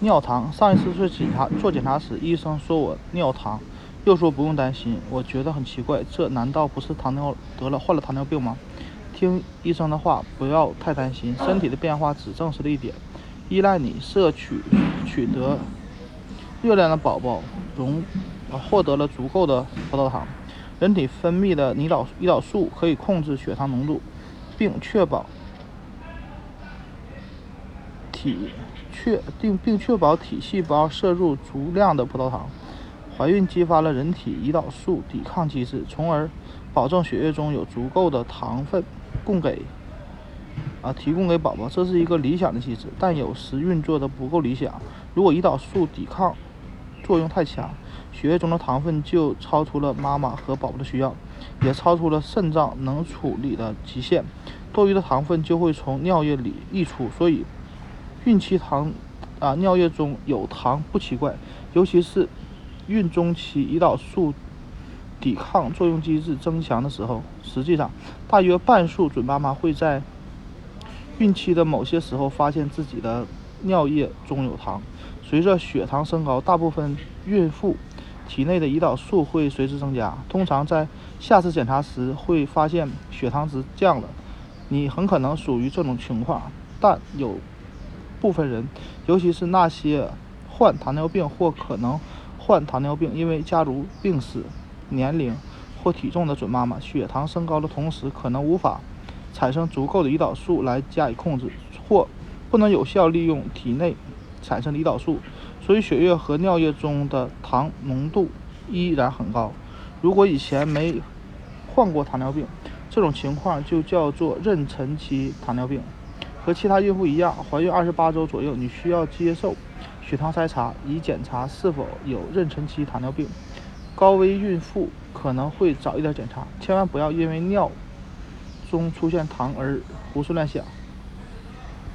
尿糖，上一次做检查做检查时，医生说我尿糖，又说不用担心。我觉得很奇怪，这难道不是糖尿得了患了糖尿病吗？听医生的话，不要太担心。身体的变化只证实了一点：依赖你摄取取得热量的宝宝，容获得了足够的葡萄糖。人体分泌的胰岛胰岛素可以控制血糖浓度，并确保体确定并确保体细胞摄入足量的葡萄糖。怀孕激发了人体胰岛素抵抗机制，从而保证血液中有足够的糖分供给啊提供给宝宝。这是一个理想的机制，但有时运作的不够理想。如果胰岛素抵抗作用太强，血液中的糖分就超出了妈妈和宝宝的需要，也超出了肾脏能处理的极限，多余的糖分就会从尿液里溢出。所以，孕期糖啊尿液中有糖不奇怪，尤其是孕中期胰岛素抵抗作用机制增强的时候。实际上，大约半数准妈妈会在孕期的某些时候发现自己的尿液中有糖。随着血糖升高，大部分孕妇。体内的胰岛素会随之增加，通常在下次检查时会发现血糖值降了。你很可能属于这种情况，但有部分人，尤其是那些患糖尿病或可能患糖尿病，因为家族病史、年龄或体重的准妈妈，血糖升高的同时，可能无法产生足够的胰岛素来加以控制，或不能有效利用体内产生的胰岛素。所以血液和尿液中的糖浓度依然很高。如果以前没患过糖尿病，这种情况就叫做妊娠期糖尿病。和其他孕妇一样，怀孕二十八周左右，你需要接受血糖筛查，以检查是否有妊娠期糖尿病。高危孕妇可能会早一点检查，千万不要因为尿中出现糖而胡思乱想。